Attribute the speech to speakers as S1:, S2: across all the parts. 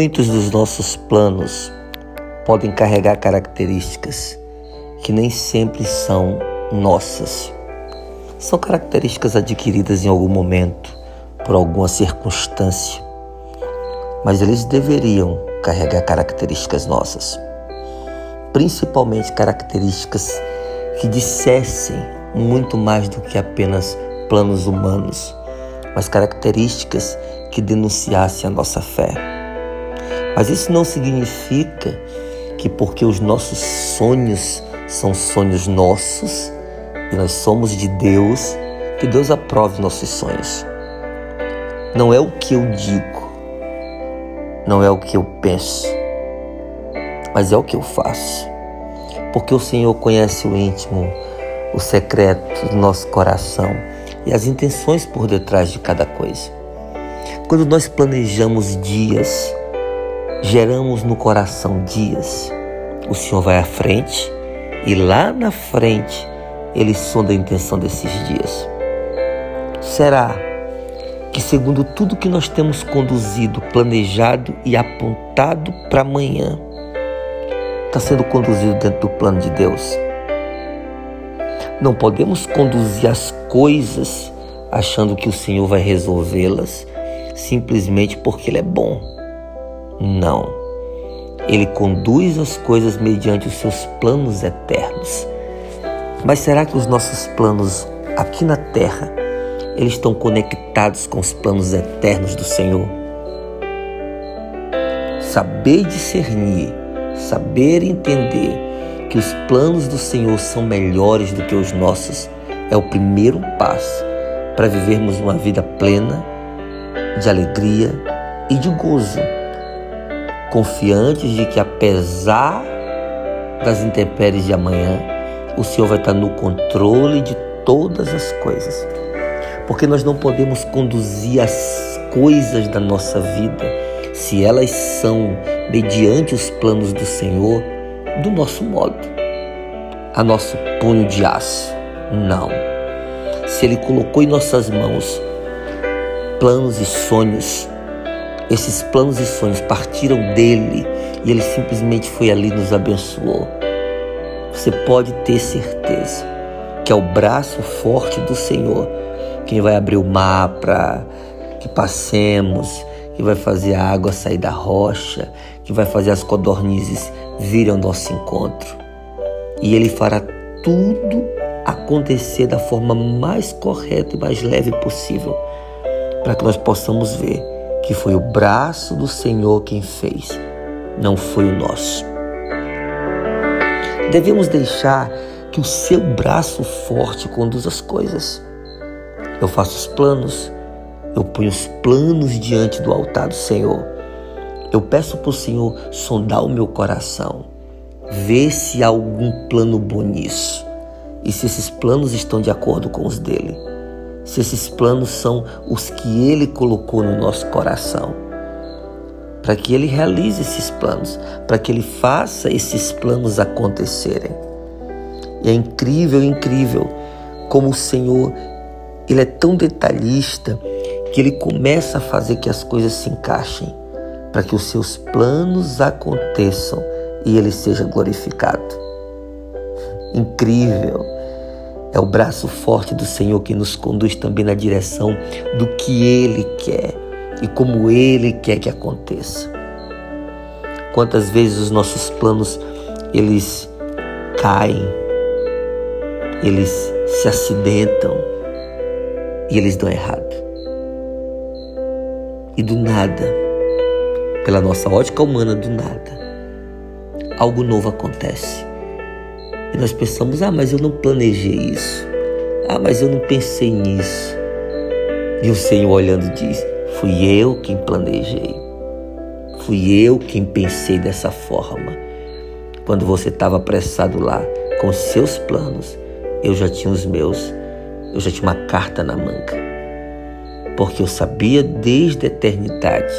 S1: Muitos dos nossos planos podem carregar características que nem sempre são nossas. São características adquiridas em algum momento, por alguma circunstância, mas eles deveriam carregar características nossas, principalmente características que dissessem muito mais do que apenas planos humanos, mas características que denunciassem a nossa fé. Mas isso não significa que porque os nossos sonhos são sonhos nossos e nós somos de Deus, que Deus aprove nossos sonhos. Não é o que eu digo, não é o que eu penso, mas é o que eu faço. Porque o Senhor conhece o íntimo, o secreto do nosso coração e as intenções por detrás de cada coisa. Quando nós planejamos dias, geramos no coração dias. O Senhor vai à frente e lá na frente ele sonda a intenção desses dias. Será que, segundo tudo que nós temos conduzido, planejado e apontado para amanhã, está sendo conduzido dentro do plano de Deus? Não podemos conduzir as coisas achando que o Senhor vai resolvê-las simplesmente porque Ele é bom. Não. Ele conduz as coisas mediante os seus planos eternos. Mas será que os nossos planos aqui na terra, eles estão conectados com os planos eternos do Senhor? Saber discernir, saber entender que os planos do Senhor são melhores do que os nossos é o primeiro passo para vivermos uma vida plena de alegria e de gozo confiantes de que apesar das intempéries de amanhã, o Senhor vai estar no controle de todas as coisas. Porque nós não podemos conduzir as coisas da nossa vida se elas são mediante os planos do Senhor do nosso modo, a nosso punho de aço. Não. Se Ele colocou em nossas mãos planos e sonhos esses planos e sonhos partiram dele e ele simplesmente foi ali e nos abençoou. Você pode ter certeza que é o braço forte do Senhor quem vai abrir o mar para que passemos, que vai fazer a água sair da rocha, que vai fazer as codornizes virem ao nosso encontro. E ele fará tudo acontecer da forma mais correta e mais leve possível, para que nós possamos ver que foi o braço do Senhor quem fez, não foi o nosso. Devemos deixar que o seu braço forte conduza as coisas. Eu faço os planos, eu ponho os planos diante do altar do Senhor. Eu peço para o Senhor sondar o meu coração, ver se há algum plano bom nisso e se esses planos estão de acordo com os dele se esses planos são os que Ele colocou no nosso coração. Para que Ele realize esses planos, para que Ele faça esses planos acontecerem. E é incrível, incrível como o Senhor, Ele é tão detalhista que Ele começa a fazer que as coisas se encaixem para que os seus planos aconteçam e Ele seja glorificado. Incrível é o braço forte do Senhor que nos conduz também na direção do que Ele quer e como Ele quer que aconteça. Quantas vezes os nossos planos eles caem, eles se acidentam e eles dão errado. E do nada, pela nossa ótica humana, do nada, algo novo acontece. E nós pensamos: ah, mas eu não planejei isso. Ah, mas eu não pensei nisso. E o Senhor olhando diz: fui eu quem planejei. Fui eu quem pensei dessa forma. Quando você estava apressado lá com seus planos, eu já tinha os meus. Eu já tinha uma carta na manga. Porque eu sabia desde a eternidade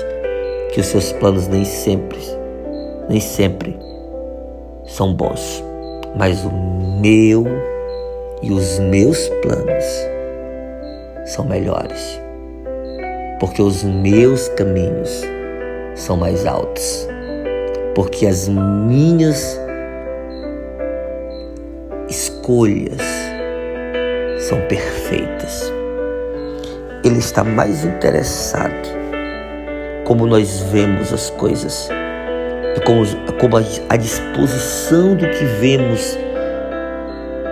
S1: que os seus planos nem sempre, nem sempre são bons mas o meu e os meus planos são melhores, porque os meus caminhos são mais altos, porque as minhas escolhas são perfeitas. Ele está mais interessado como nós vemos as coisas, como, como a, a disposição do que vemos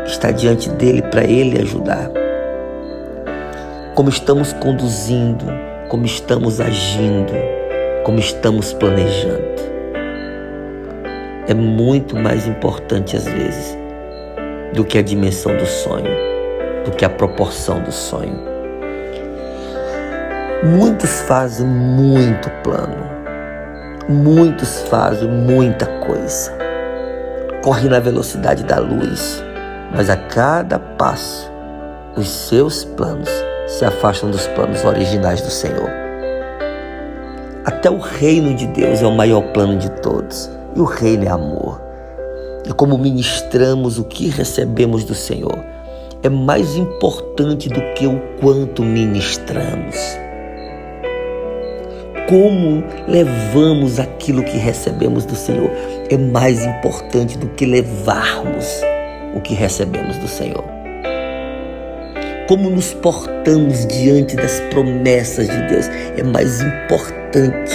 S1: está diante dele para ele ajudar. Como estamos conduzindo, como estamos agindo, como estamos planejando. É muito mais importante às vezes do que a dimensão do sonho, do que a proporção do sonho. Muitos fazem muito plano, muitos fazem muita coisa, correm na velocidade da luz, mas a cada passo os seus planos se afastam dos planos originais do Senhor. Até o reino de Deus é o maior plano de todos, e o reino é amor. E como ministramos o que recebemos do Senhor é mais importante do que o quanto ministramos como levamos aquilo que recebemos do Senhor é mais importante do que levarmos o que recebemos do Senhor. Como nos portamos diante das promessas de Deus é mais importante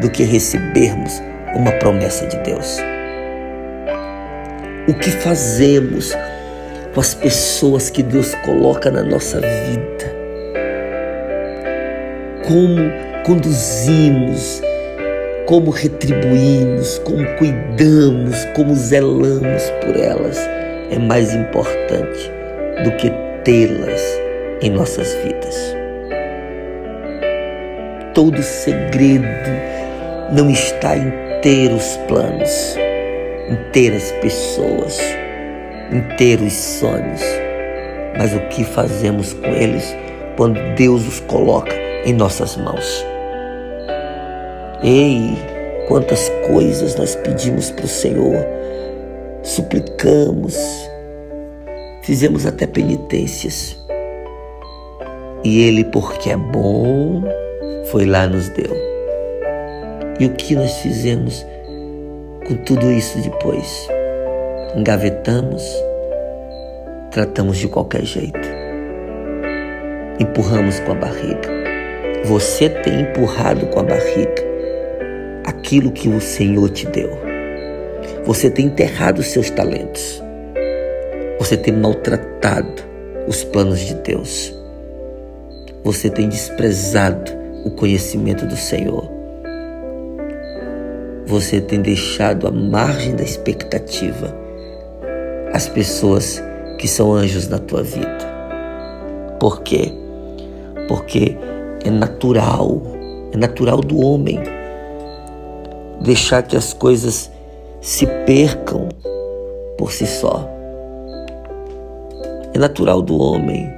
S1: do que recebermos uma promessa de Deus. O que fazemos com as pessoas que Deus coloca na nossa vida? Como conduzimos, como retribuímos, como cuidamos, como zelamos por elas é mais importante do que tê-las em nossas vidas. Todo segredo não está em ter os planos, em ter as pessoas, em ter os sonhos, mas o que fazemos com eles quando Deus os coloca em nossas mãos. Ei, quantas coisas nós pedimos para o Senhor, suplicamos, fizemos até penitências. E Ele, porque é bom, foi lá nos deu. E o que nós fizemos com tudo isso depois? Engavetamos, tratamos de qualquer jeito, empurramos com a barriga. Você tem empurrado com a barriga aquilo que o Senhor te deu. Você tem enterrado os seus talentos. Você tem maltratado os planos de Deus. Você tem desprezado o conhecimento do Senhor. Você tem deixado à margem da expectativa as pessoas que são anjos na tua vida. Por quê? Porque é natural, é natural do homem deixar que as coisas se percam por si só. É natural do homem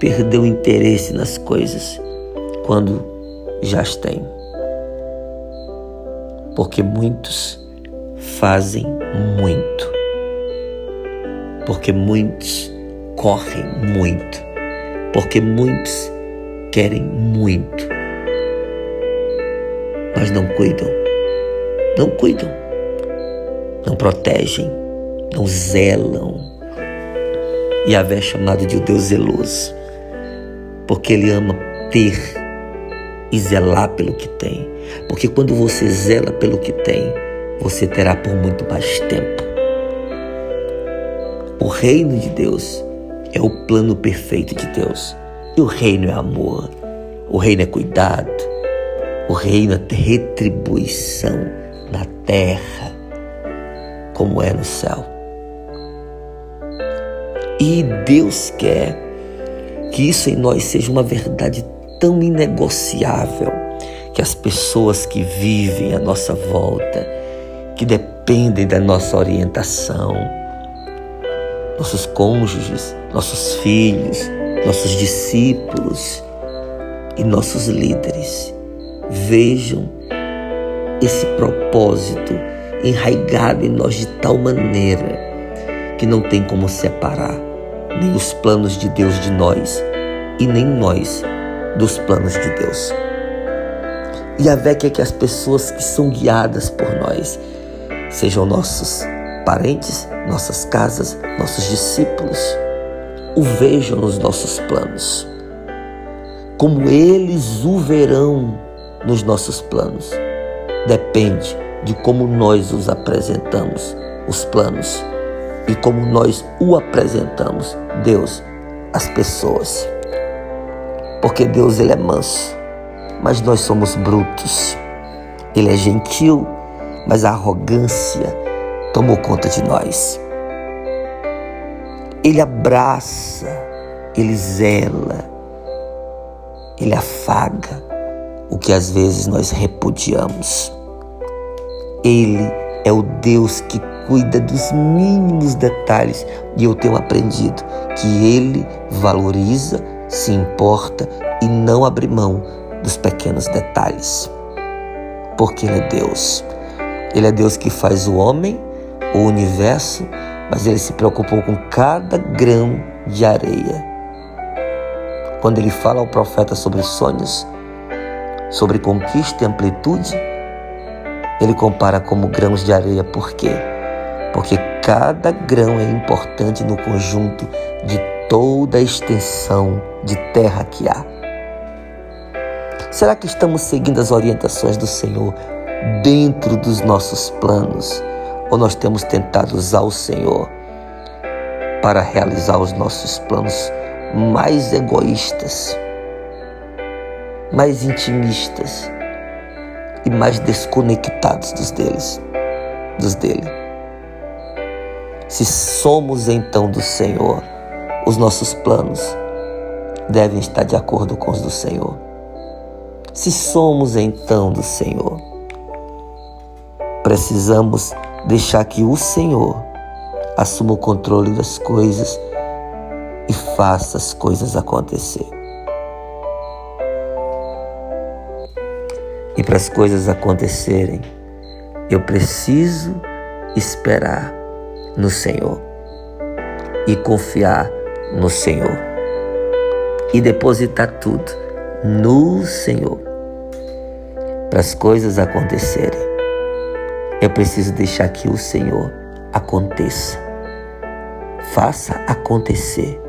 S1: perder o interesse nas coisas quando já as tem. Porque muitos fazem muito. Porque muitos correm muito. Porque muitos querem muito. Mas não cuidam não cuidam, não protegem, não zelam. E Yahvé é chamado de o Deus zeloso, porque Ele ama ter e zelar pelo que tem. Porque quando você zela pelo que tem, você terá por muito mais tempo. O reino de Deus é o plano perfeito de Deus. E o reino é amor, o reino é cuidado, o reino é retribuição na terra como é no céu. E Deus quer que isso em nós seja uma verdade tão inegociável que as pessoas que vivem à nossa volta, que dependem da nossa orientação, nossos cônjuges, nossos filhos, nossos discípulos e nossos líderes, vejam esse propósito enraigado em nós de tal maneira que não tem como separar nem os planos de Deus de nós e nem nós dos planos de Deus. E a Vé quer que as pessoas que são guiadas por nós sejam nossos parentes, nossas casas, nossos discípulos, o vejam nos nossos planos, como eles o verão nos nossos planos. Depende de como nós os apresentamos, os planos, e como nós o apresentamos, Deus, as pessoas. Porque Deus ele é manso, mas nós somos brutos. Ele é gentil, mas a arrogância tomou conta de nós. Ele abraça, ele zela, ele afaga o que às vezes nós repudiamos. Ele é o Deus que cuida dos mínimos detalhes e eu tenho aprendido que ele valoriza, se importa e não abre mão dos pequenos detalhes. Porque ele é Deus. Ele é Deus que faz o homem, o universo, mas ele se preocupou com cada grão de areia. Quando ele fala ao profeta sobre sonhos, sobre conquista e amplitude, ele compara como grãos de areia. Por quê? Porque cada grão é importante no conjunto de toda a extensão de terra que há. Será que estamos seguindo as orientações do Senhor dentro dos nossos planos? Ou nós temos tentado usar o Senhor para realizar os nossos planos mais egoístas? Mais intimistas e mais desconectados dos deles, dos dele. Se somos então do Senhor, os nossos planos devem estar de acordo com os do Senhor. Se somos então do Senhor, precisamos deixar que o Senhor assuma o controle das coisas e faça as coisas acontecer. E para as coisas acontecerem, eu preciso esperar no Senhor e confiar no Senhor e depositar tudo no Senhor. Para as coisas acontecerem, eu preciso deixar que o Senhor aconteça. Faça acontecer.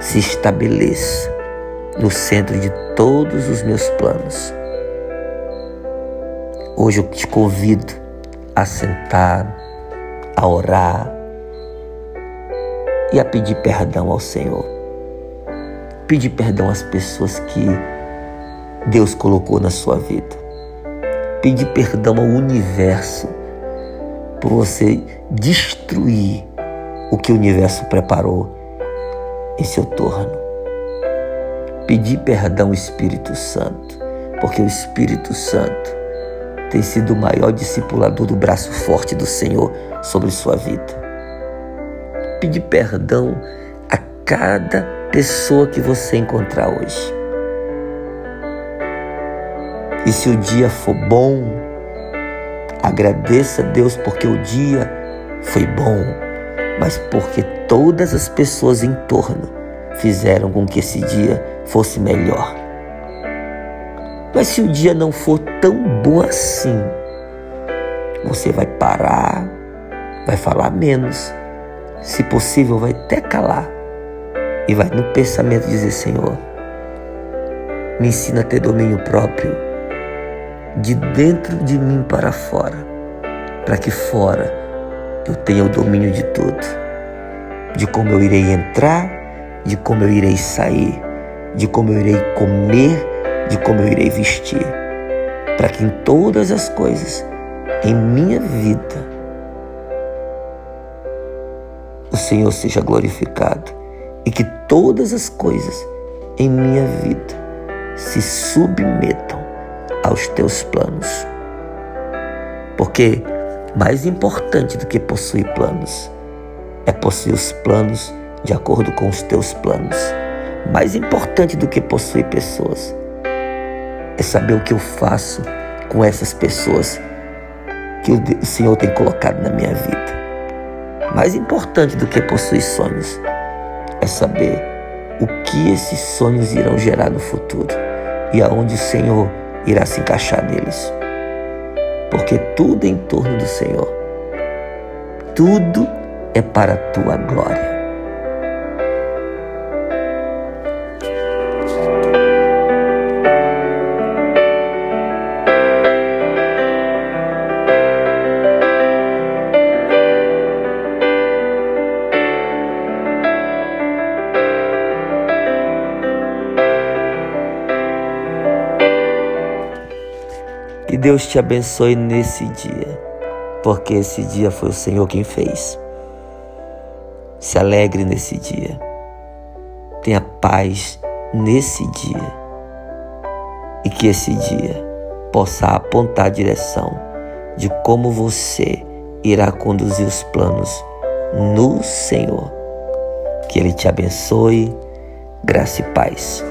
S1: Se estabeleça no centro de todos os meus planos. Hoje eu te convido a sentar, a orar e a pedir perdão ao Senhor. Pedir perdão às pessoas que Deus colocou na sua vida. Pedir perdão ao universo por você destruir o que o universo preparou em seu torno. Pedir perdão ao Espírito Santo, porque o Espírito Santo tem sido o maior discipulador do braço forte do Senhor sobre sua vida. Pedir perdão a cada pessoa que você encontrar hoje. E se o dia for bom, agradeça a Deus porque o dia foi bom, mas porque todas as pessoas em torno fizeram com que esse dia fosse melhor. Mas se o dia não for tão bom assim, você vai parar, vai falar menos, se possível, vai até calar e vai no pensamento dizer: Senhor, me ensina a ter domínio próprio de dentro de mim para fora, para que fora eu tenha o domínio de tudo, de como eu irei entrar, de como eu irei sair, de como eu irei comer de como eu irei vestir, para que em todas as coisas, em minha vida, o Senhor seja glorificado e que todas as coisas em minha vida se submetam aos teus planos. Porque mais importante do que possuir planos é possuir os planos de acordo com os teus planos. Mais importante do que possuir pessoas é saber o que eu faço com essas pessoas que o Senhor tem colocado na minha vida. Mais importante do que possuir sonhos é saber o que esses sonhos irão gerar no futuro e aonde o Senhor irá se encaixar neles. Porque tudo é em torno do Senhor. Tudo é para a tua glória. Deus te abençoe nesse dia, porque esse dia foi o Senhor quem fez. Se alegre nesse dia. Tenha paz nesse dia. E que esse dia possa apontar a direção de como você irá conduzir os planos no Senhor. Que Ele te abençoe, graça e paz.